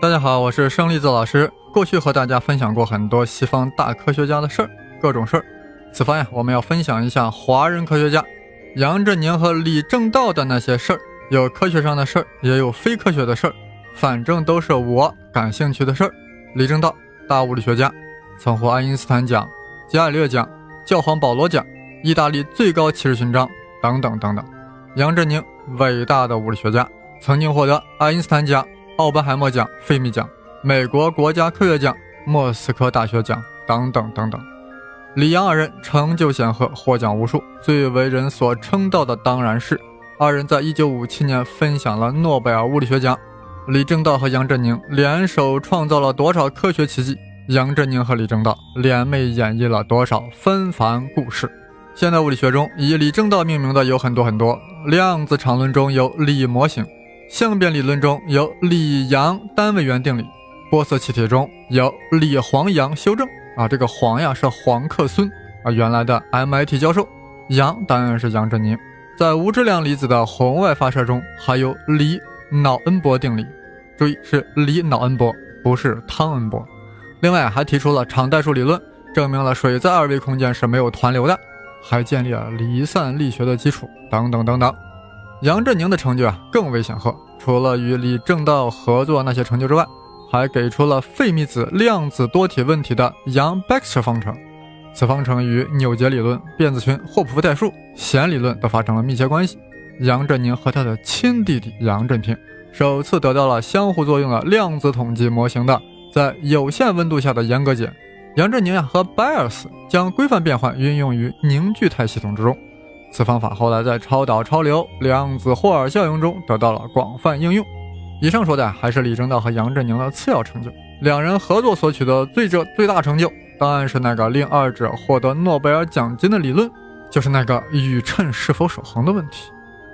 大家好，我是生粒子老师。过去和大家分享过很多西方大科学家的事儿，各种事儿。此番呀，我们要分享一下华人科学家杨振宁和李政道的那些事儿。有科学上的事儿，也有非科学的事儿，反正都是我感兴趣的事儿。李政道，大物理学家，曾获爱因斯坦奖、伽利略奖、教皇保罗奖、意大利最高骑士勋章等等等等。杨振宁，伟大的物理学家，曾经获得爱因斯坦奖。奥本海默奖、费米奖、美国国家科学奖、莫斯科大学奖等等等等。李杨二人成就显赫，获奖无数。最为人所称道的当然是二人在一九五七年分享了诺贝尔物理学奖。李政道和杨振宁联手创造了多少科学奇迹？杨振宁和李政道联袂演绎了多少纷繁故事？现代物理学中以李政道命名的有很多很多。量子场论中有李模型。相变理论中有李阳单位元定理，玻色气体中有李黄杨修正啊，这个黄呀是黄克孙啊，原来的 MIT 教授，杨当然是杨振宁。在无质量离子的红外发射中还有李脑恩波定理，注意是李脑恩波，不是汤恩波。另外还提出了场代数理论，证明了水在二维空间是没有湍流的，还建立了离散力学的基础等等等等。杨振宁的成就啊更为显赫，除了与李政道合作那些成就之外，还给出了费米子量子多体问题的杨 Baxter 方程。此方程与扭结理论、辫子群、霍普夫代数、弦理论都发生了密切关系。杨振宁和他的亲弟弟杨振平首次得到了相互作用的量子统计模型的在有限温度下的严格解。杨振宁呀和拜尔斯将规范变换运用于凝聚态系统之中。此方法后来在超导、超流、量子霍尔效应中得到了广泛应用。以上说的还是李政道和杨振宁的次要成就，两人合作所取得最这最大成就，当然是那个令二者获得诺贝尔奖金的理论，就是那个宇称是否守恒的问题。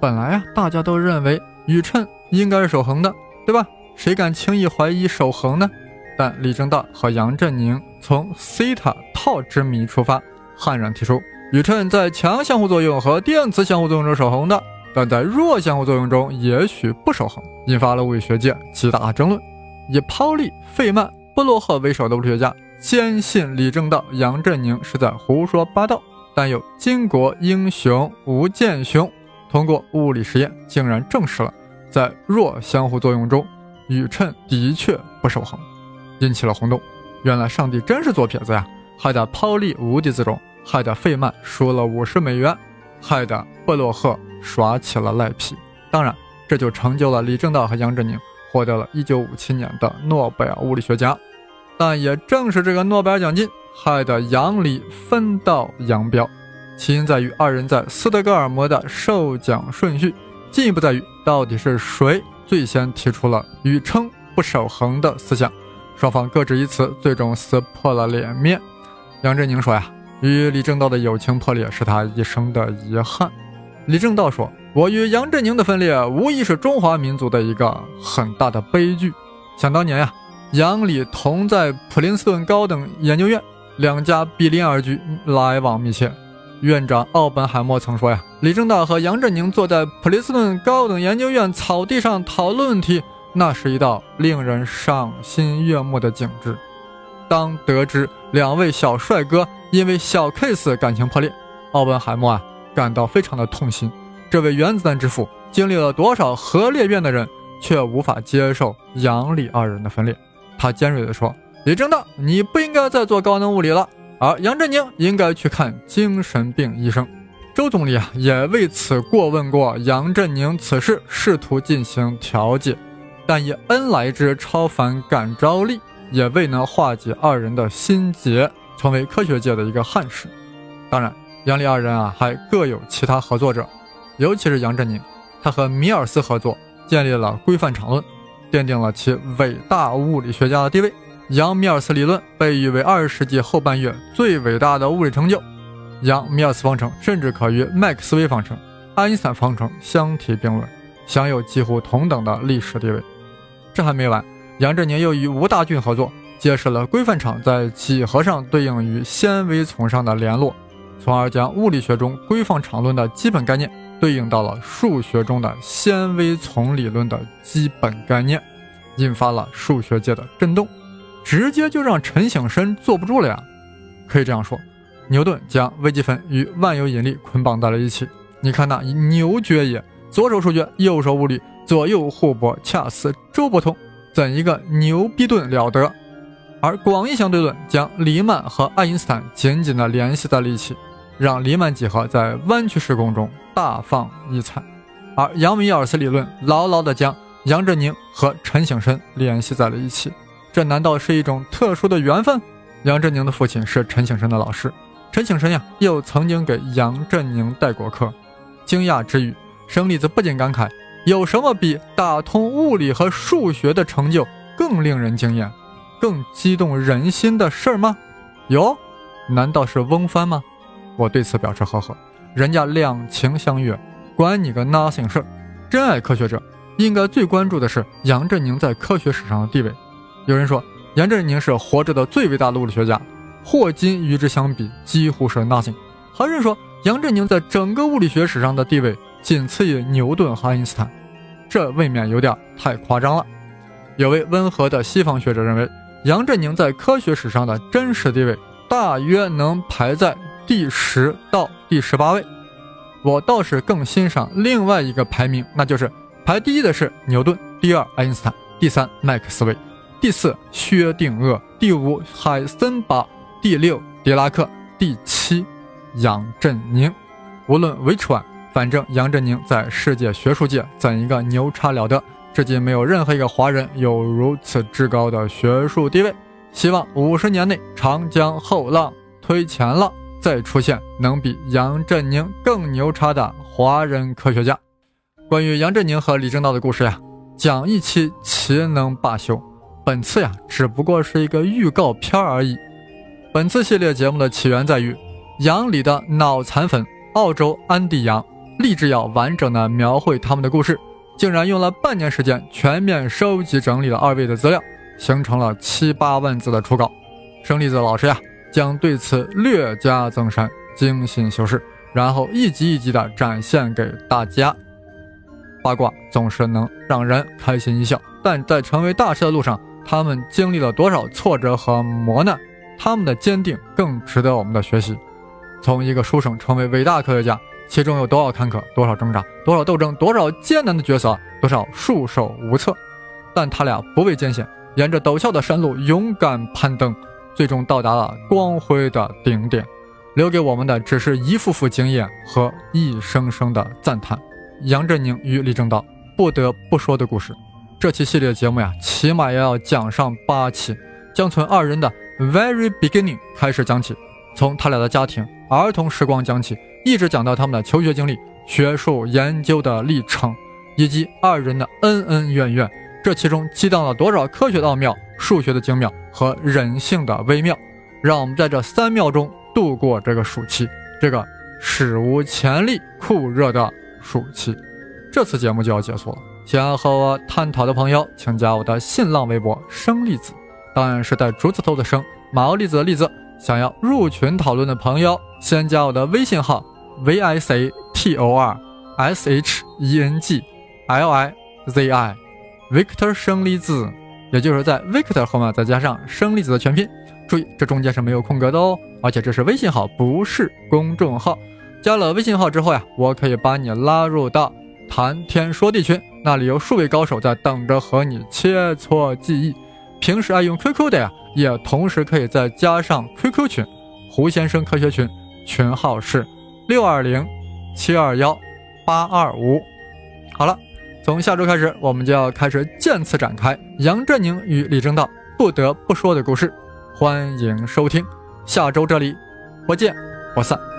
本来啊，大家都认为宇称应该是守恒的，对吧？谁敢轻易怀疑守恒呢？但李政道和杨振宁从西塔套之谜出发，悍然提出。宇称在强相互作用和电磁相互作用中守恒的，但在弱相互作用中也许不守恒，引发了物理学界极大争论。以泡利、费曼、布洛赫为首的物理学家坚信李政道、杨振宁是在胡说八道，但有巾帼英雄吴健雄通过物理实验竟然证实了，在弱相互作用中，宇称的确不守恒，引起了轰动。原来上帝真是左撇子呀，害得泡利无地自容。害得费曼输了五十美元，害得布洛赫耍起了赖皮。当然，这就成就了李政道和杨振宁获得了一九五七年的诺贝尔物理学奖。但也正是这个诺贝尔奖金，害得杨李分道扬镳。起因在于二人在斯德哥尔摩的授奖顺序，进一步在于到底是谁最先提出了宇称不守恒的思想。双方各执一词，最终撕破了脸面。杨振宁说呀。与李政道的友情破裂是他一生的遗憾。李政道说：“我与杨振宁的分裂，无疑是中华民族的一个很大的悲剧。想当年呀，杨李同在普林斯顿高等研究院，两家毗邻而居，来往密切。院长奥本海默曾说呀，李政道和杨振宁坐在普林斯顿高等研究院草地上讨论问题，那是一道令人赏心悦目的景致。当得知两位小帅哥。”因为小 case 感情破裂，奥本海默啊感到非常的痛心。这位原子弹之父经历了多少核裂变的人，却无法接受杨李二人的分裂。他尖锐地说：“李政道，你不应该再做高能物理了，而杨振宁应该去看精神病医生。”周总理啊也为此过问过杨振宁此事，试图进行调解，但以恩来之超凡感召力，也未能化解二人的心结。成为科学界的一个憾事。当然，杨李二人啊还各有其他合作者，尤其是杨振宁，他和米尔斯合作，建立了规范场论，奠定了其伟大物理学家的地位。杨米尔斯理论被誉为二十世纪后半月最伟大的物理成就。杨米尔斯方程甚至可与麦克斯韦方程、爱因斯坦方程相提并论，享有几乎同等的历史地位。这还没完，杨振宁又与吴大俊合作，揭示了规范场在几何上对应于纤维丛上的联络，从而将物理学中规范场论的基本概念对应到了数学中的纤维丛理论的基本概念，引发了数学界的震动，直接就让陈省身坐不住了呀！可以这样说。牛顿将微积分与万有引力捆绑在了一起。你看那牛角也，左手数学，右手物理，左右互搏，恰似周伯通，怎一个牛逼顿了得！而广义相对论将黎曼和爱因斯坦紧紧地联系在了一起，让黎曼几何在弯曲时空中大放异彩。而杨米尔斯理论牢牢地将杨振宁和陈省身联系在了一起。这难道是一种特殊的缘分？杨振宁的父亲是陈省身的老师。陈省身呀，又曾经给杨振宁带过课。惊讶之余，生粒子不禁感慨：有什么比打通物理和数学的成就更令人惊艳、更激动人心的事儿吗？有？难道是翁帆吗？我对此表示呵呵。人家两情相悦，管你个 nothing 事儿。真爱科学者应该最关注的是杨振宁在科学史上的地位。有人说，杨振宁是活着的最伟大的物理学家。霍金与之相比几乎是 nothing。还有人说杨振宁在整个物理学史上的地位仅次于牛顿和爱因斯坦，这未免有点太夸张了。有位温和的西方学者认为，杨振宁在科学史上的真实地位大约能排在第十到第十八位。我倒是更欣赏另外一个排名，那就是排第一的是牛顿，第二爱因斯坦，第三麦克斯韦，第四薛定谔，第五海森堡。第六，狄拉克；第七，杨振宁。无论 which one，反正杨振宁在世界学术界怎一个牛叉了得，至今没有任何一个华人有如此至高的学术地位。希望五十年内长江后浪推前浪，再出现能比杨振宁更牛叉的华人科学家。关于杨振宁和李政道的故事呀，讲一期岂能罢休？本次呀，只不过是一个预告片而已。本次系列节目的起源在于杨里的脑残粉澳洲安迪杨立志要完整的描绘他们的故事，竟然用了半年时间全面收集整理了二位的资料，形成了七八万字的初稿。生栗子老师呀，将对此略加增删，精心修饰，然后一集一集的展现给大家。八卦总是能让人开心一笑，但在成为大师的路上，他们经历了多少挫折和磨难？他们的坚定更值得我们的学习。从一个书生成为伟大科学家，其中有多少坎坷，多少挣扎，多少斗争，多少艰难的角色，多少束手无策。但他俩不畏艰险，沿着陡峭的山路勇敢攀登，最终到达了光辉的顶点。留给我们的只是一幅幅经验和一声声的赞叹。杨振宁与李政道不得不说的故事，这期系列节目呀，起码也要讲上八期，将从二人的。Very beginning 开始讲起，从他俩的家庭、儿童时光讲起，一直讲到他们的求学经历、学术研究的历程，以及二人的恩恩怨怨。这其中激荡了多少科学的奥妙、数学的精妙和人性的微妙？让我们在这三秒钟度过这个暑期，这个史无前例酷热的暑期。这次节目就要结束了，想要和我探讨的朋友，请加我的新浪微博“生粒子”。当然是带竹字头的生，毛粒子的粒子。想要入群讨论的朋友，先加我的微信号 v i c t o r s h e n g l i z i，Victor 生粒子，也就是在 Victor 后面再加上生粒子的全拼。注意，这中间是没有空格的哦，而且这是微信号，不是公众号。加了微信号之后呀，我可以把你拉入到谈天说地群，那里有数位高手在等着和你切磋技艺。平时爱用 QQ 的呀，也同时可以再加上 QQ 群，胡先生科学群，群号是六二零七二幺八二五。好了，从下周开始，我们就要开始渐次展开杨振宁与李政道不得不说的故事，欢迎收听。下周这里不见不散。